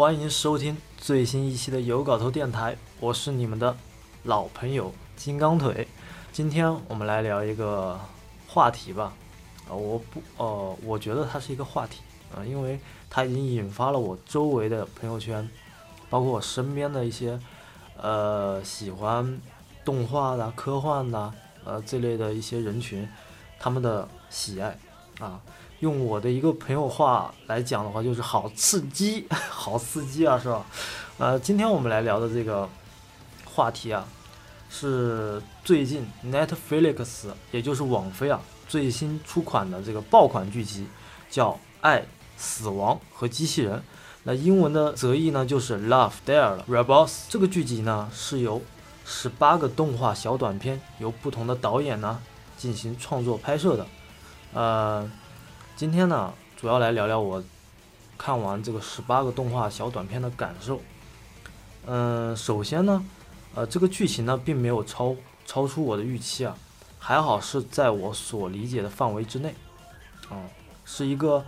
欢迎收听最新一期的有稿头电台，我是你们的老朋友金刚腿。今天我们来聊一个话题吧，啊，我不，呃，我觉得它是一个话题啊，因为它已经引发了我周围的朋友圈，包括我身边的一些，呃，喜欢动画的、科幻的，呃，这类的一些人群，他们的喜爱啊。用我的一个朋友话来讲的话，就是好刺激，好刺激啊，是吧？呃，今天我们来聊的这个话题啊，是最近 Netflix 也就是网飞啊最新出款的这个爆款剧集，叫《爱、死亡和机器人》。那英文的泽义呢就是 Love, Death, Robots。这个剧集呢是由十八个动画小短片，由不同的导演呢进行创作拍摄的，呃。今天呢，主要来聊聊我看完这个十八个动画小短片的感受。嗯，首先呢，呃，这个剧情呢并没有超超出我的预期啊，还好是在我所理解的范围之内。嗯，是一个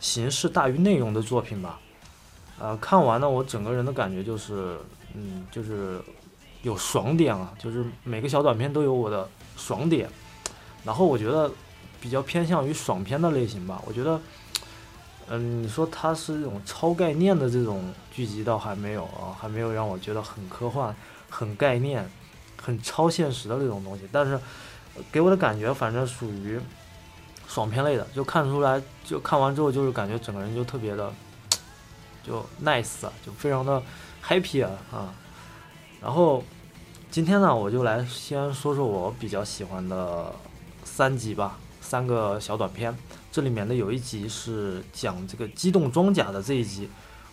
形式大于内容的作品吧。呃，看完呢，我整个人的感觉就是，嗯，就是有爽点啊，就是每个小短片都有我的爽点。然后我觉得。比较偏向于爽片的类型吧，我觉得，嗯，你说它是这种超概念的这种剧集，倒还没有啊，还没有让我觉得很科幻、很概念、很超现实的那种东西。但是给我的感觉，反正属于爽片类的，就看出来，就看完之后就是感觉整个人就特别的 就 nice 啊，就非常的 happy 啊啊。然后今天呢，我就来先说说我比较喜欢的三集吧。三个小短片，这里面的有一集是讲这个机动装甲的这一集，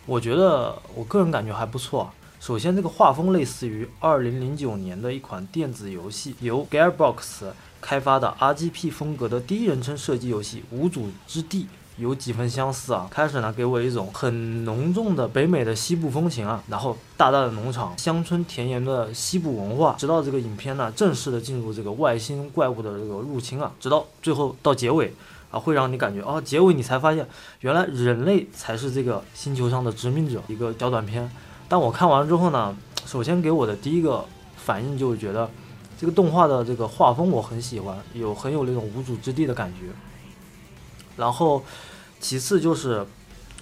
我觉得我个人感觉还不错。首先，这个画风类似于二零零九年的一款电子游戏，由 Gearbox 开发的 RGP 风格的第一人称射击游戏《无主之地》。有几分相似啊！开始呢，给我一种很浓重的北美的西部风情啊，然后大大的农场、乡村田园的西部文化，直到这个影片呢正式的进入这个外星怪物的这个入侵啊，直到最后到结尾啊，会让你感觉啊，结尾你才发现原来人类才是这个星球上的殖民者。一个小短片，但我看完之后呢，首先给我的第一个反应就是觉得这个动画的这个画风我很喜欢，有很有那种无主之地的感觉。然后，其次就是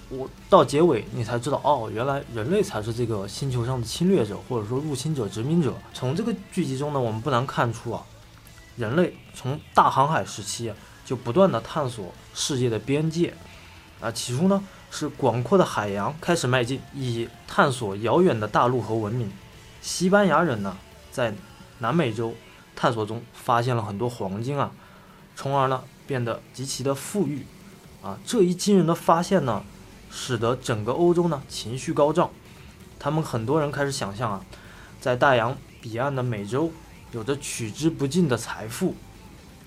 我到结尾你才知道哦，原来人类才是这个星球上的侵略者或者说入侵者、殖民者。从这个剧集中呢，我们不难看出啊，人类从大航海时期就不断的探索世界的边界啊，起初呢是广阔的海洋开始迈进，以探索遥远的大陆和文明。西班牙人呢在南美洲探索中发现了很多黄金啊，从而呢。变得极其的富裕，啊，这一惊人的发现呢，使得整个欧洲呢情绪高涨。他们很多人开始想象啊，在大洋彼岸的美洲有着取之不尽的财富，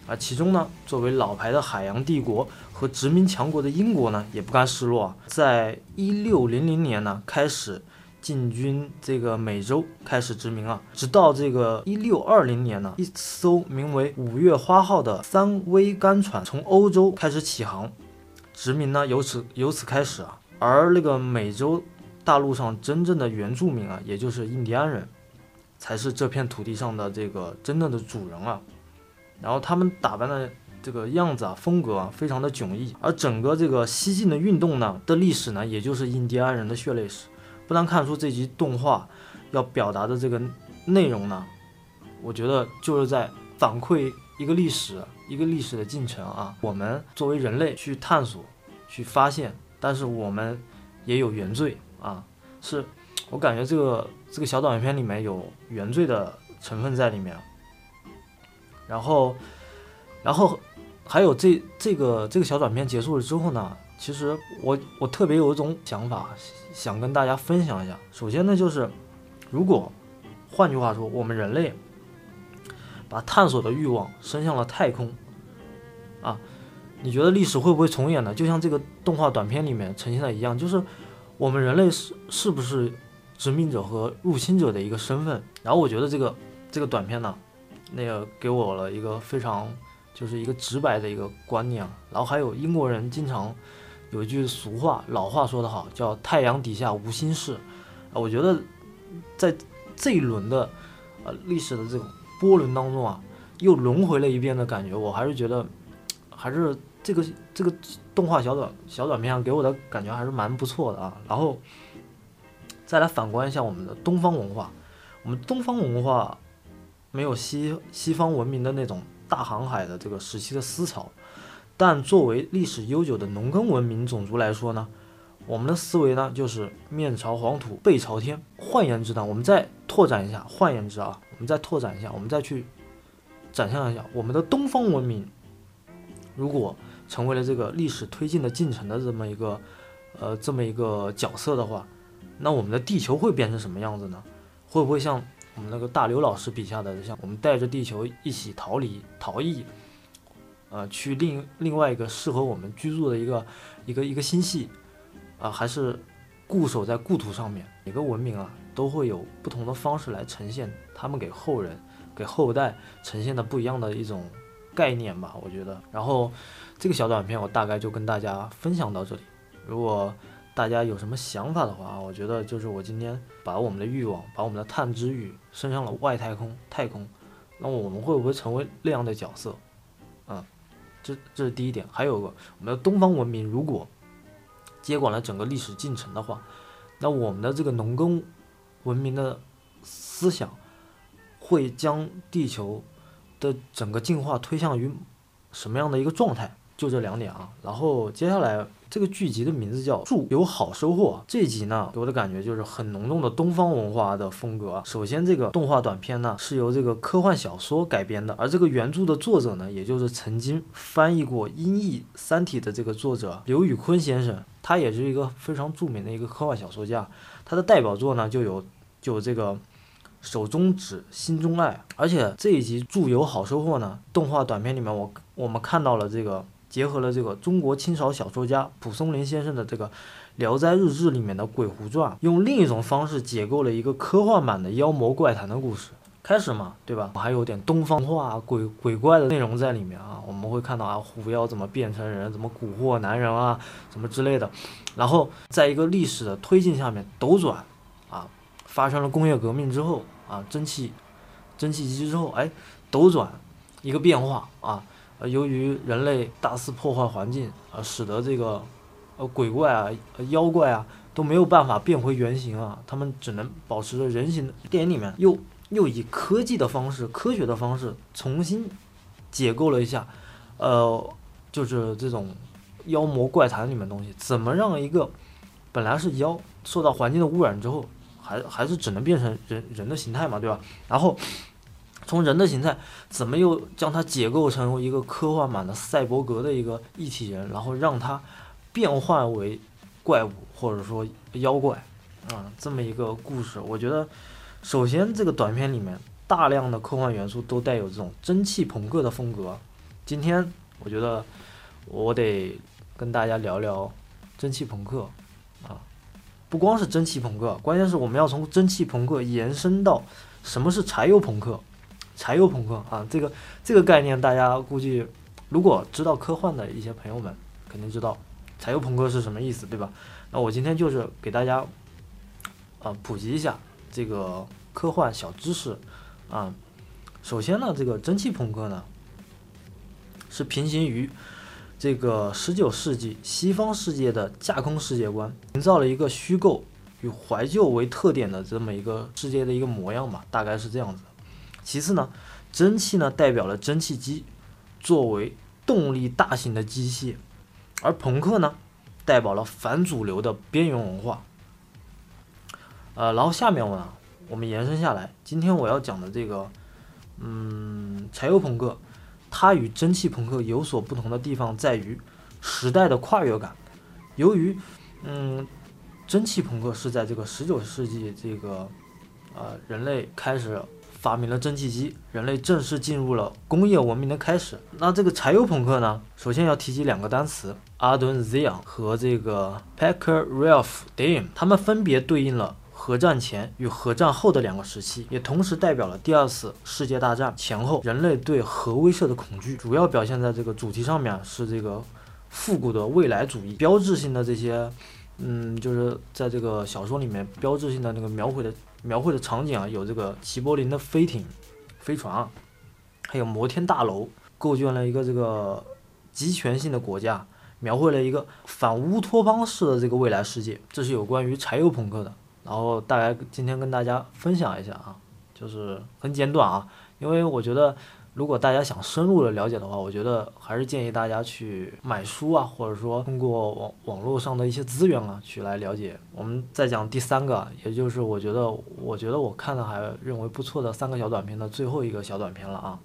啊，其中呢，作为老牌的海洋帝国和殖民强国的英国呢，也不甘示弱啊，在一六零零年呢开始。进军这个美洲，开始殖民啊，直到这个一六二零年呢，一艘名为“五月花号”的三桅杆船从欧洲开始起航，殖民呢由此由此开始啊。而那个美洲大陆上真正的原住民啊，也就是印第安人，才是这片土地上的这个真正的主人啊。然后他们打扮的这个样子啊，风格啊，非常的迥异。而整个这个西进的运动呢的历史呢，也就是印第安人的血泪史。不难看出这集动画要表达的这个内容呢，我觉得就是在反馈一个历史，一个历史的进程啊。我们作为人类去探索、去发现，但是我们也有原罪啊。是我感觉这个这个小短片里面有原罪的成分在里面。然后，然后还有这这个这个小短片结束了之后呢，其实我我特别有一种想法。想跟大家分享一下，首先呢，就是如果换句话说，我们人类把探索的欲望伸向了太空，啊，你觉得历史会不会重演呢？就像这个动画短片里面呈现的一样，就是我们人类是是不是殖民者和入侵者的一个身份？然后我觉得这个这个短片呢，那个给我了一个非常就是一个直白的一个观念。然后还有英国人经常有一句俗话，老话说得好，叫“太阳底下无新事”。啊，我觉得在这一轮的呃历史的这种波轮当中啊，又轮回了一遍的感觉，我还是觉得还是这个这个动画小短小短片给我的感觉还是蛮不错的啊。然后再来反观一下我们的东方文化，我们东方文化没有西西方文明的那种大航海的这个时期的思潮。但作为历史悠久的农耕文明种族来说呢，我们的思维呢就是面朝黄土背朝天。换言之呢，我们再拓展一下，换言之啊，我们再拓展一下，我们再去展现一下我们的东方文明，如果成为了这个历史推进的进程的这么一个呃这么一个角色的话，那我们的地球会变成什么样子呢？会不会像我们那个大刘老师笔下的，像我们带着地球一起逃离逃逸？呃，去另另外一个适合我们居住的一个一个一个星系，啊，还是固守在故土上面。每个文明啊，都会有不同的方式来呈现他们给后人、给后代呈现的不一样的一种概念吧。我觉得，然后这个小短片我大概就跟大家分享到这里。如果大家有什么想法的话，我觉得就是我今天把我们的欲望、把我们的探知欲升上了外太空、太空，那我们会不会成为那样的角色？这这是第一点，还有个我们的东方文明如果接管了整个历史进程的话，那我们的这个农耕文明的思想会将地球的整个进化推向于什么样的一个状态？就这两点啊，然后接下来这个剧集的名字叫《祝有好收获》。这一集呢，给我的感觉就是很浓重的东方文化的风格。首先，这个动画短片呢是由这个科幻小说改编的，而这个原著的作者呢，也就是曾经翻译过音译《三体》的这个作者刘宇坤先生，他也是一个非常著名的一个科幻小说家。他的代表作呢就有就有这个《手中指心中爱》，而且这一集《祝有好收获》呢，动画短片里面我我们看到了这个。结合了这个中国清朝小说家蒲松龄先生的这个《聊斋日志》里面的《鬼狐传》，用另一种方式解构了一个科幻版的妖魔怪谈的故事。开始嘛，对吧？还有点东方话、鬼鬼怪的内容在里面啊。我们会看到啊，狐妖怎么变成人，怎么蛊惑男人啊，什么之类的。然后在一个历史的推进下面斗转，啊，发生了工业革命之后啊，蒸汽蒸汽机之后，哎，斗转一个变化啊。呃，由于人类大肆破坏环境，呃，使得这个，呃，鬼怪啊、妖怪啊都没有办法变回原形啊，他们只能保持着人形。电影里面又又以科技的方式、科学的方式重新解构了一下，呃，就是这种妖魔怪谈里面东西，怎么让一个本来是妖，受到环境的污染之后，还还是只能变成人人的形态嘛，对吧？然后。从人的形态，怎么又将它解构成一个科幻版的赛博格的一个一体人，然后让它变换为怪物或者说妖怪啊，这么一个故事，我觉得，首先这个短片里面大量的科幻元素都带有这种蒸汽朋克的风格。今天我觉得我得跟大家聊聊蒸汽朋克啊，不光是蒸汽朋克，关键是我们要从蒸汽朋克延伸到什么是柴油朋克。柴油朋克啊，这个这个概念大家估计，如果知道科幻的一些朋友们肯定知道柴油朋克是什么意思，对吧？那我今天就是给大家啊普及一下这个科幻小知识啊。首先呢，这个蒸汽朋克呢是平行于这个十九世纪西方世界的架空世界观，营造了一个虚构与怀旧为特点的这么一个世界的一个模样吧，大概是这样子。其次呢，蒸汽呢代表了蒸汽机作为动力大型的机械，而朋克呢代表了反主流的边缘文化。呃，然后下面我呢，我们延伸下来，今天我要讲的这个，嗯，柴油朋克，它与蒸汽朋克有所不同的地方在于时代的跨越感。由于，嗯，蒸汽朋克是在这个十九世纪这个，呃，人类开始。发明了蒸汽机，人类正式进入了工业文明的开始。那这个柴油朋克呢？首先要提及两个单词：阿顿·兹昂和这个 Packer Ralph Dame，他们分别对应了核战前与核战后的两个时期，也同时代表了第二次世界大战前后人类对核威慑的恐惧。主要表现在这个主题上面是这个复古的未来主义，标志性的这些，嗯，就是在这个小说里面标志性的那个描绘的描绘的场景啊，有这个齐柏林的飞艇、飞船，还有摩天大楼，构建了一个这个集权性的国家，描绘了一个反乌托邦式的这个未来世界。这是有关于柴油朋克的。然后大概今天跟大家分享一下啊，就是很简短啊，因为我觉得如果大家想深入的了解的话，我觉得还是建议大家去买书啊，或者说通过网网络上的一些资源啊去来了解。我们再讲第三个，也就是我觉得我觉得我看的还认为不错的三个小短片的最后一个小短片了啊。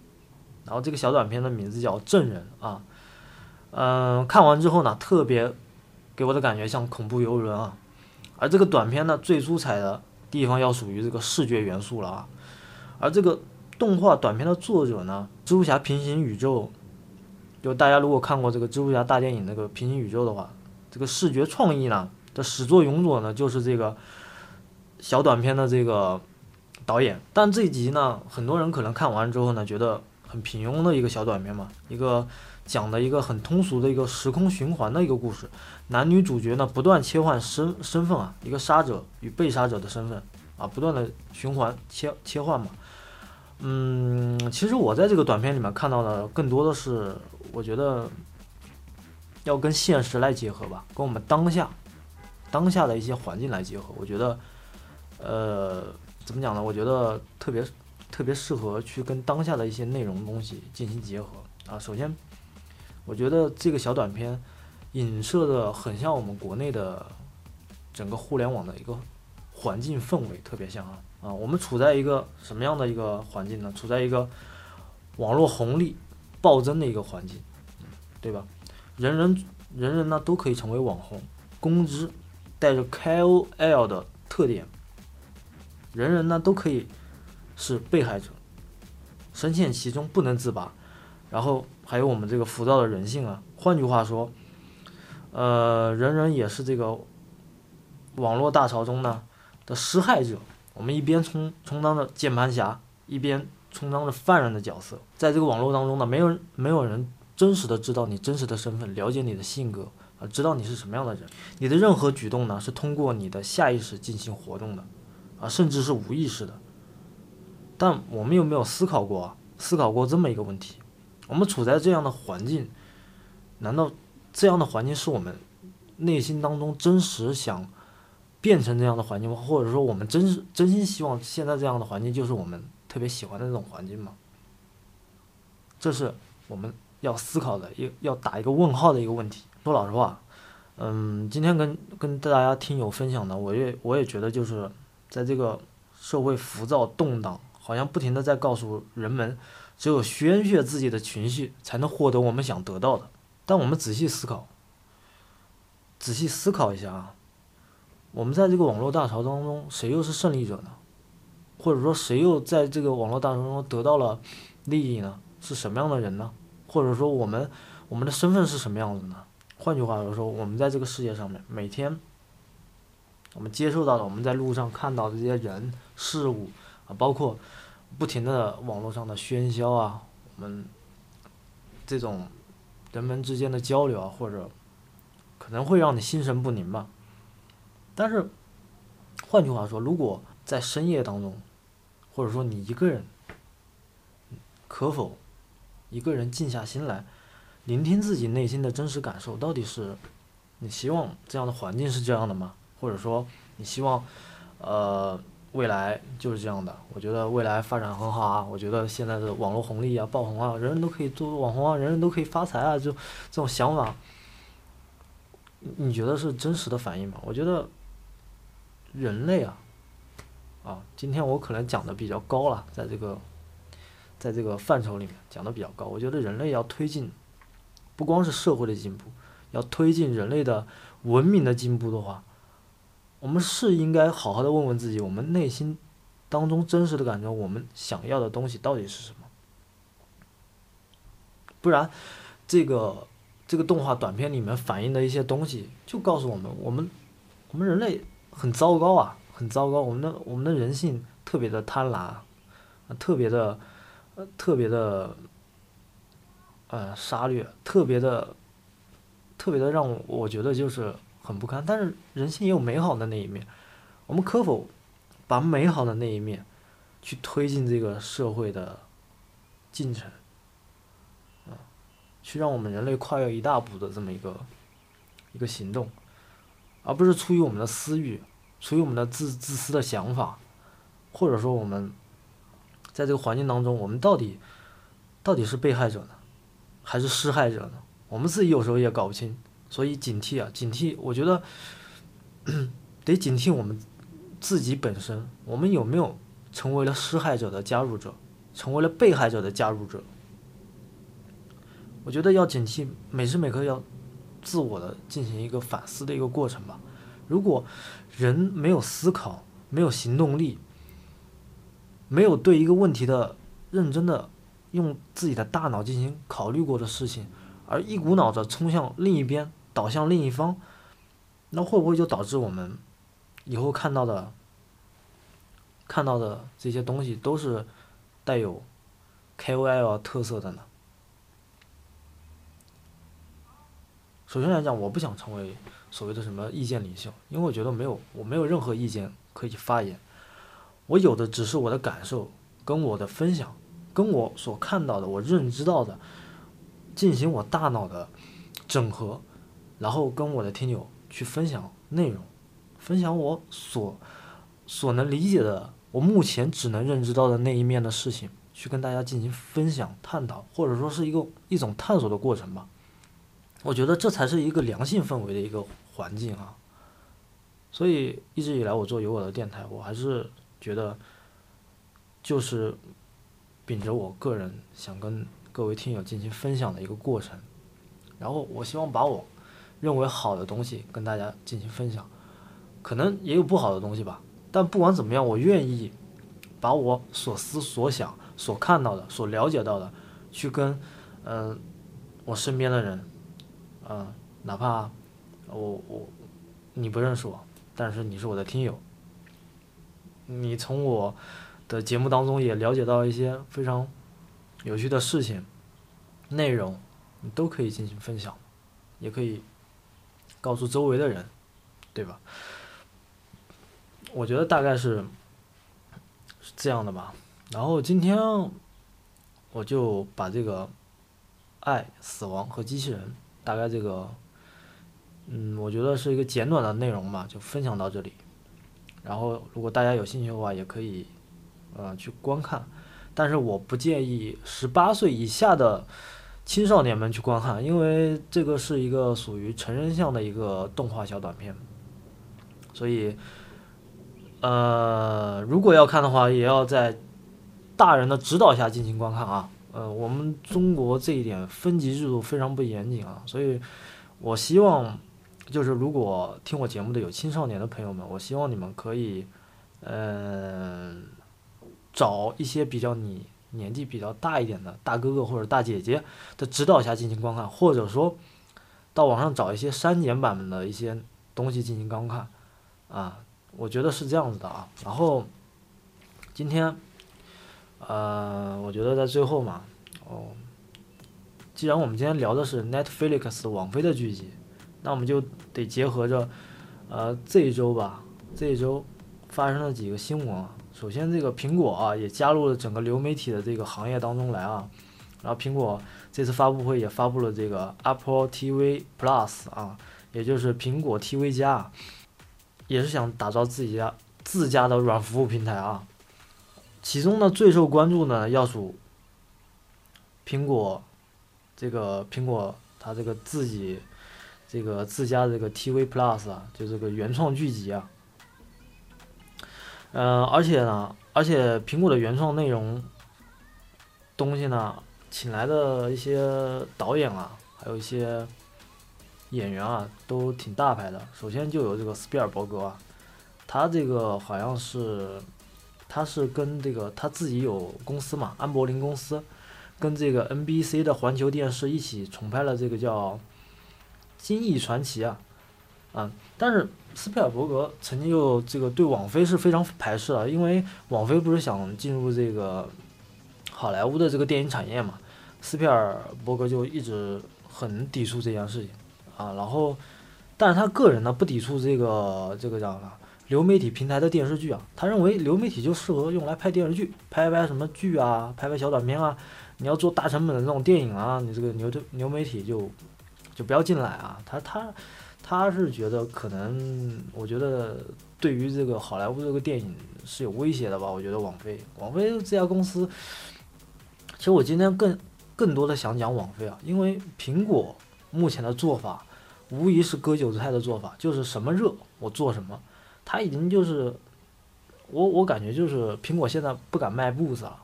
然后这个小短片的名字叫《证人》啊，嗯，看完之后呢，特别给我的感觉像恐怖游轮啊。而这个短片呢，最出彩的地方要属于这个视觉元素了啊。而这个动画短片的作者呢，蜘蛛侠平行宇宙，就大家如果看过这个蜘蛛侠大电影那个平行宇宙的话，这个视觉创意呢的始作俑者呢，就是这个小短片的这个导演。但这集呢，很多人可能看完之后呢，觉得很平庸的一个小短片嘛，一个。讲的一个很通俗的一个时空循环的一个故事，男女主角呢不断切换身身份啊，一个杀者与被杀者的身份啊，不断的循环切切换嘛。嗯，其实我在这个短片里面看到的更多的是，我觉得要跟现实来结合吧，跟我们当下当下的一些环境来结合。我觉得，呃，怎么讲呢？我觉得特别特别适合去跟当下的一些内容东西进行结合啊。首先。我觉得这个小短片影射的很像我们国内的整个互联网的一个环境氛围，特别像啊啊！我们处在一个什么样的一个环境呢？处在一个网络红利暴增的一个环境，对吧？人人人人呢都可以成为网红，工资带着 KOL 的特点，人人呢都可以是被害者，深陷其中不能自拔。然后还有我们这个浮躁的人性啊，换句话说，呃，人人也是这个网络大潮中呢的施害者。我们一边充充当着键盘侠，一边充当着犯人的角色。在这个网络当中呢，没有没有人真实的知道你真实的身份，了解你的性格啊，知道你是什么样的人。你的任何举动呢，是通过你的下意识进行活动的，啊，甚至是无意识的。但我们有没有思考过，思考过这么一个问题？我们处在这样的环境，难道这样的环境是我们内心当中真实想变成这样的环境吗？或者说，我们真真心希望现在这样的环境就是我们特别喜欢的那种环境吗？这是我们要思考的，一要打一个问号的一个问题。说老实话，嗯，今天跟跟大家听友分享的，我也我也觉得就是在这个社会浮躁动荡，好像不停的在告诉人们。只有宣泄自己的情绪，才能获得我们想得到的。但我们仔细思考，仔细思考一下啊，我们在这个网络大潮当中，谁又是胜利者呢？或者说，谁又在这个网络大潮中得到了利益呢？是什么样的人呢？或者说，我们我们的身份是什么样子呢？换句话来说，我们在这个世界上面，每天我们接受到的，我们在路上看到的这些人事物啊，包括。不停的网络上的喧嚣啊，我们这种人们之间的交流啊，或者可能会让你心神不宁吧。但是换句话说，如果在深夜当中，或者说你一个人，可否一个人静下心来，聆听自己内心的真实感受？到底是你希望这样的环境是这样的吗？或者说你希望呃？未来就是这样的，我觉得未来发展很好啊！我觉得现在的网络红利啊、爆红啊，人人都可以做网红啊，人人都可以发财啊，就这种想法，你觉得是真实的反应吗？我觉得人类啊，啊，今天我可能讲的比较高了，在这个，在这个范畴里面讲的比较高。我觉得人类要推进，不光是社会的进步，要推进人类的文明的进步的话。我们是应该好好的问问自己，我们内心当中真实的感觉，我们想要的东西到底是什么？不然，这个这个动画短片里面反映的一些东西，就告诉我们，我们我们人类很糟糕啊，很糟糕，我们的我们的人性特别的贪婪，特别的特别的呃杀掠，特别的特别的让我我觉得就是很不堪。但是人性也有美好的那一面，我们可否把美好的那一面去推进这个社会的进程？啊，去让我们人类跨越一大步的这么一个一个行动，而不是出于我们的私欲，出于我们的自自私的想法，或者说我们在这个环境当中，我们到底到底是被害者呢？还是施害者呢？我们自己有时候也搞不清，所以警惕啊，警惕！我觉得得警惕我们自己本身，我们有没有成为了施害者的加入者，成为了被害者的加入者？我觉得要警惕，每时每刻要自我的进行一个反思的一个过程吧。如果人没有思考，没有行动力，没有对一个问题的认真的。用自己的大脑进行考虑过的事情，而一股脑的冲向另一边，倒向另一方，那会不会就导致我们以后看到的、看到的这些东西都是带有 KOL 特色的呢？首先来讲，我不想成为所谓的什么意见领袖，因为我觉得没有，我没有任何意见可以发言，我有的只是我的感受跟我的分享。跟我所看到的，我认知到的，进行我大脑的整合，然后跟我的听友去分享内容，分享我所所能理解的，我目前只能认知到的那一面的事情，去跟大家进行分享、探讨，或者说是一个一种探索的过程吧。我觉得这才是一个良性氛围的一个环境啊。所以一直以来我做有我的电台，我还是觉得就是。秉着我个人想跟各位听友进行分享的一个过程，然后我希望把我认为好的东西跟大家进行分享，可能也有不好的东西吧，但不管怎么样，我愿意把我所思所想、所看到的、所了解到的，去跟嗯我身边的人，嗯，哪怕我我你不认识我，但是你是我的听友，你从我。的节目当中也了解到一些非常有趣的事情、内容，你都可以进行分享，也可以告诉周围的人，对吧？我觉得大概是是这样的吧。然后今天我就把这个爱、死亡和机器人大概这个，嗯，我觉得是一个简短的内容吧，就分享到这里。然后如果大家有兴趣的话，也可以。呃，去观看，但是我不建议十八岁以下的青少年们去观看，因为这个是一个属于成人向的一个动画小短片，所以，呃，如果要看的话，也要在大人的指导下进行观看啊。呃，我们中国这一点分级制度非常不严谨啊，所以我希望，就是如果听我节目的有青少年的朋友们，我希望你们可以，嗯。找一些比较你年纪比较大一点的大哥哥或者大姐姐的指导下进行观看，或者说到网上找一些删减版本的一些东西进行观看，啊，我觉得是这样子的啊。然后今天，呃，我觉得在最后嘛，哦，既然我们今天聊的是 Netflix 网飞的剧集，那我们就得结合着，呃，这一周吧，这一周发生了几个新闻。首先，这个苹果啊也加入了整个流媒体的这个行业当中来啊。然后，苹果这次发布会也发布了这个 Apple TV Plus 啊，也就是苹果 TV 加，也是想打造自己家自家的软服务平台啊。其中呢，最受关注呢要数苹果这个苹果它这个自己这个自家这个 TV Plus 啊，就这个原创剧集啊。嗯，而且呢，而且苹果的原创内容东西呢，请来的一些导演啊，还有一些演员啊，都挺大牌的。首先就有这个斯皮尔伯格啊，他这个好像是，他是跟这个他自己有公司嘛，安柏林公司，跟这个 NBC 的环球电视一起重拍了这个叫《金翼传奇》啊，啊，但是。斯皮尔伯格曾经就这个对网飞是非常排斥的，因为网飞不是想进入这个好莱坞的这个电影产业嘛，斯皮尔伯格就一直很抵触这件事情啊，然后，但是他个人呢不抵触这个这个叫啥流媒体平台的电视剧啊，他认为流媒体就适合用来拍电视剧，拍拍什么剧啊，拍拍小短片啊。你要做大成本的这种电影啊，你这个流流媒体就就不要进来啊。他他他是觉得可能，我觉得对于这个好莱坞这个电影是有威胁的吧。我觉得网飞网飞这家公司，其实我今天更更多的想讲网飞啊，因为苹果目前的做法无疑是割韭菜的做法，就是什么热我做什么。他已经就是我我感觉就是苹果现在不敢迈步子了。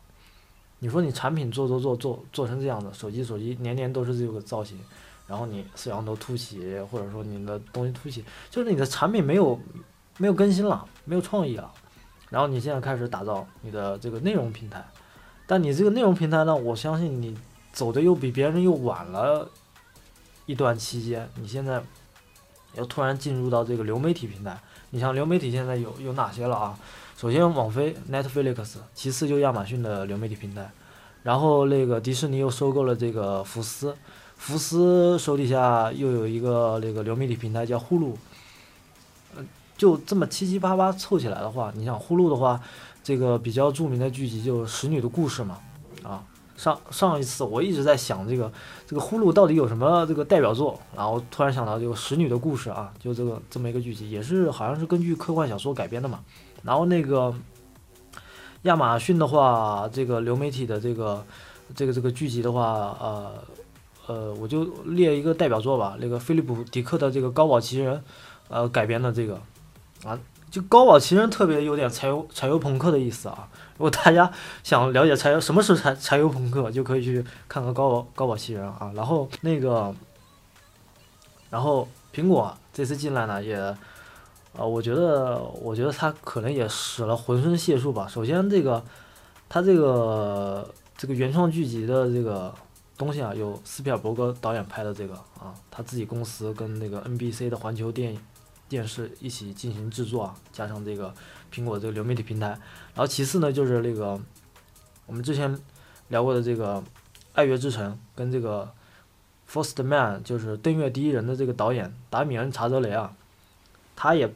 你说你产品做做做做做成这样的，手机手机年年都是这个造型，然后你摄像头凸起，或者说你的东西凸起，就是你的产品没有没有更新了，没有创意了。然后你现在开始打造你的这个内容平台，但你这个内容平台呢，我相信你走的又比别人又晚了一段期间，你现在要突然进入到这个流媒体平台，你像流媒体现在有有哪些了啊？首先，网飞 Netflix，其次就亚马逊的流媒体平台，然后那个迪士尼又收购了这个福斯，福斯手底下又有一个那个流媒体平台叫呼噜，呃，就这么七七八八凑起来的话，你想呼噜的话，这个比较著名的剧集就《使女的故事》嘛，啊，上上一次我一直在想这个这个呼噜到底有什么这个代表作，然后突然想到这个《使女的故事》啊，就这个这么一个剧集，也是好像是根据科幻小说改编的嘛。然后那个亚马逊的话，这个流媒体的这个这个这个剧集的话，呃呃，我就列一个代表作吧，那个菲利普迪克的这个《高堡奇人》，呃改编的这个啊，就《高堡奇人》特别有点柴油柴油朋克的意思啊。如果大家想了解柴油什么是柴柴油朋克，就可以去看看《高堡高堡奇人》啊。然后那个，然后苹果这次进来呢也。啊，我觉得，我觉得他可能也使了浑身解数吧。首先，这个他这个这个原创剧集的这个东西啊，有斯皮尔伯格导演拍的这个啊，他自己公司跟那个 NBC 的环球电影电视一起进行制作啊，加上这个苹果这个流媒体平台。然后其次呢，就是那个我们之前聊过的这个《爱乐之城》跟这个《First Man》，就是《登月第一人》的这个导演达米恩·查泽雷啊，他也。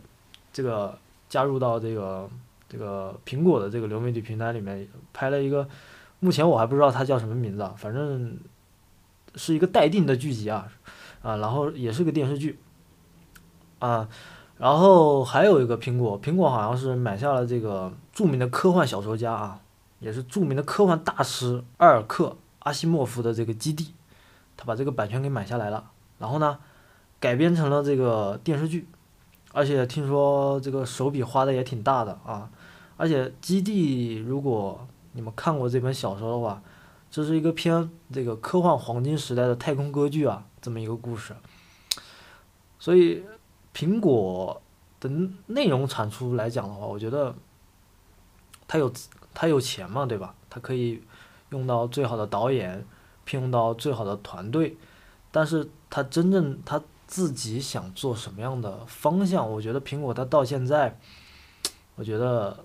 这个加入到这个这个苹果的这个流媒体平台里面拍了一个，目前我还不知道它叫什么名字啊，反正是一个待定的剧集啊，啊，然后也是个电视剧，啊，然后还有一个苹果，苹果好像是买下了这个著名的科幻小说家啊，也是著名的科幻大师阿尔克阿西莫夫的这个基地，他把这个版权给买下来了，然后呢改编成了这个电视剧。而且听说这个手笔花的也挺大的啊！而且《基地》，如果你们看过这本小说的话，这是一个偏这个科幻黄金时代的太空歌剧啊，这么一个故事。所以，苹果的内容产出来讲的话，我觉得它有它有钱嘛，对吧？它可以用到最好的导演，聘用到最好的团队，但是它真正它。自己想做什么样的方向？我觉得苹果它到现在，我觉得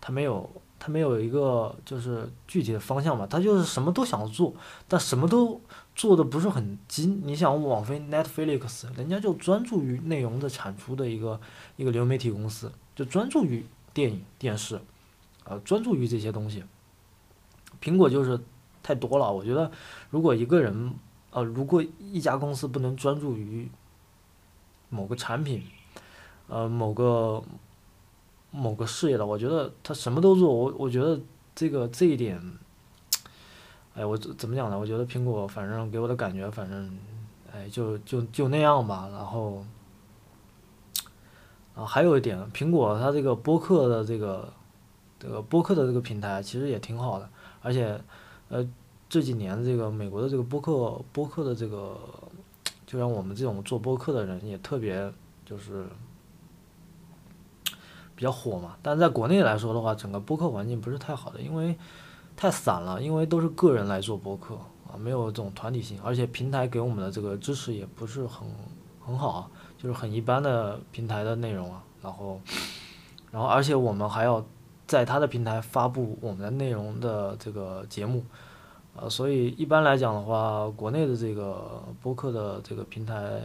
它没有它没有一个就是具体的方向吧。它就是什么都想做，但什么都做的不是很精。你想网飞 Netflix，人家就专注于内容的产出的一个一个流媒体公司，就专注于电影电视，呃，专注于这些东西。苹果就是太多了。我觉得如果一个人。呃，如果一家公司不能专注于某个产品，呃，某个某个事业的，我觉得他什么都做。我我觉得这个这一点，哎，我怎么讲呢？我觉得苹果反正给我的感觉，反正哎，就就就那样吧。然后啊，还有一点，苹果它这个播客的这个这个播客的这个平台其实也挺好的，而且呃。这几年，这个美国的这个播客播客的这个，就让我们这种做播客的人也特别就是比较火嘛。但在国内来说的话，整个播客环境不是太好的，因为太散了，因为都是个人来做播客啊，没有这种团体性，而且平台给我们的这个支持也不是很很好啊，就是很一般的平台的内容啊。然后，然后而且我们还要在他的平台发布我们的内容的这个节目。呃，所以一般来讲的话，国内的这个播客的这个平台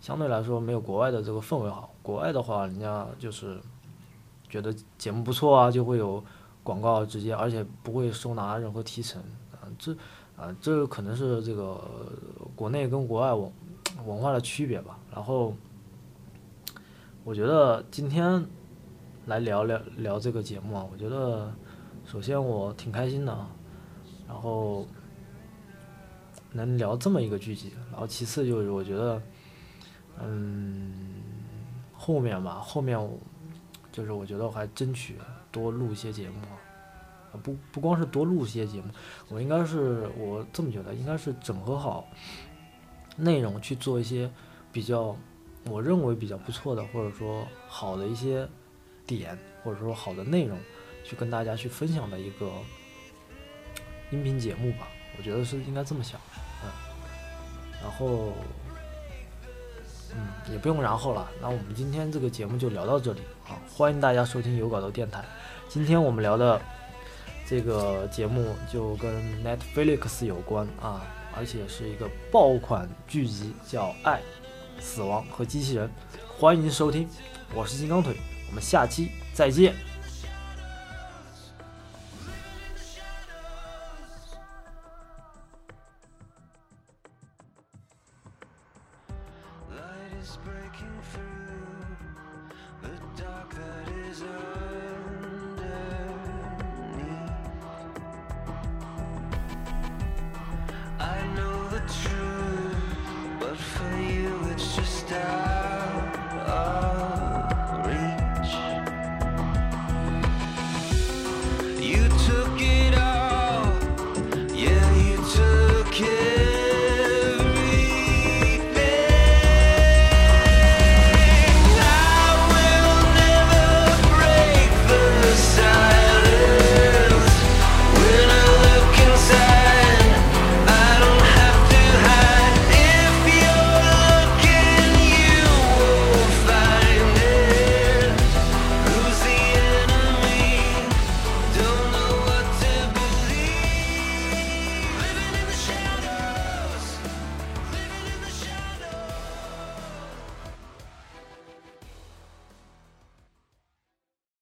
相对来说没有国外的这个氛围好。国外的话，人家就是觉得节目不错啊，就会有广告直接，而且不会收拿任何提成啊。这啊，这可能是这个国内跟国外文文化的区别吧。然后，我觉得今天来聊聊聊这个节目啊，我觉得首先我挺开心的啊，然后能聊这么一个剧集，然后其次就是我觉得，嗯，后面吧，后面就是我觉得我还争取多录一些节目。不不光是多录些节目，我应该是我这么觉得，应该是整合好内容去做一些比较我认为比较不错的，或者说好的一些点，或者说好的内容，去跟大家去分享的一个音频节目吧。我觉得是应该这么想，嗯，然后嗯也不用然后了，那我们今天这个节目就聊到这里啊，欢迎大家收听有稿的电台。今天我们聊的。这个节目就跟 Netflix 有关啊，而且是一个爆款剧集，叫《爱、死亡和机器人》，欢迎收听，我是金刚腿，我们下期再见。